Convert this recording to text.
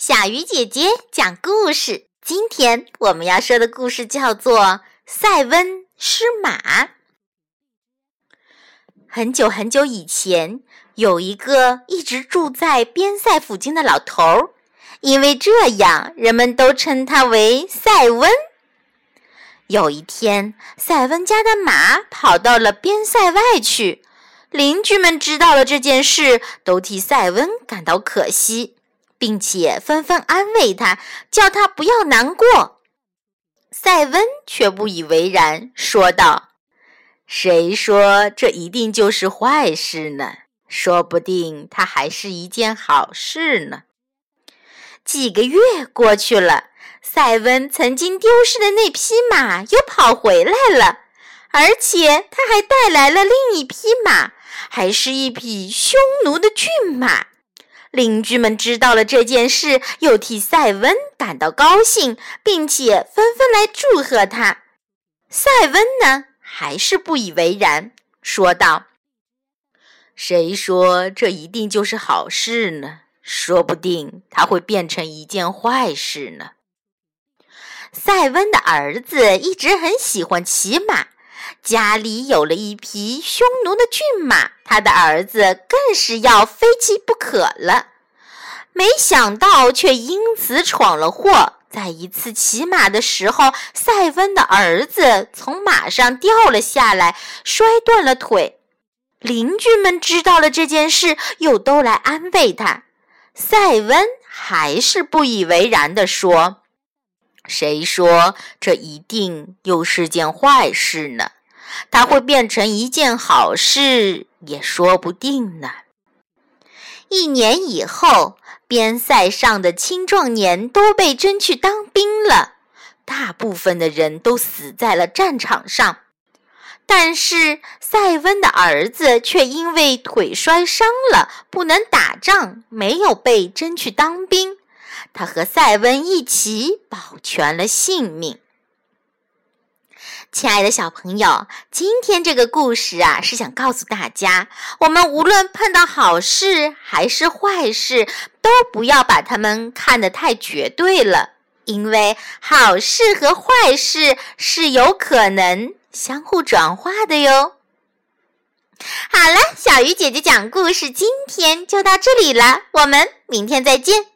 小鱼姐姐讲故事。今天我们要说的故事叫做《塞温失马》。很久很久以前，有一个一直住在边塞附近的老头儿，因为这样，人们都称他为塞温。有一天，塞温家的马跑到了边塞外去，邻居们知道了这件事，都替塞温感到可惜。并且纷纷安慰他，叫他不要难过。塞温却不以为然，说道：“谁说这一定就是坏事呢？说不定它还是一件好事呢。”几个月过去了，塞温曾经丢失的那匹马又跑回来了，而且他还带来了另一匹马，还是一匹匈奴的骏马。邻居们知道了这件事，又替塞温感到高兴，并且纷纷来祝贺他。塞温呢，还是不以为然，说道：“谁说这一定就是好事呢？说不定它会变成一件坏事呢。”塞温的儿子一直很喜欢骑马。家里有了一匹匈奴的骏马，他的儿子更是要非骑不可了。没想到，却因此闯了祸。在一次骑马的时候，塞温的儿子从马上掉了下来，摔断了腿。邻居们知道了这件事，又都来安慰他。塞温还是不以为然地说：“谁说这一定又是件坏事呢？”它会变成一件好事，也说不定呢。一年以后，边塞上的青壮年都被征去当兵了，大部分的人都死在了战场上。但是塞温的儿子却因为腿摔伤了，不能打仗，没有被征去当兵。他和塞温一起保全了性命。亲爱的小朋友，今天这个故事啊，是想告诉大家，我们无论碰到好事还是坏事，都不要把它们看得太绝对了，因为好事和坏事是有可能相互转化的哟。好了，小鱼姐姐讲故事，今天就到这里了，我们明天再见。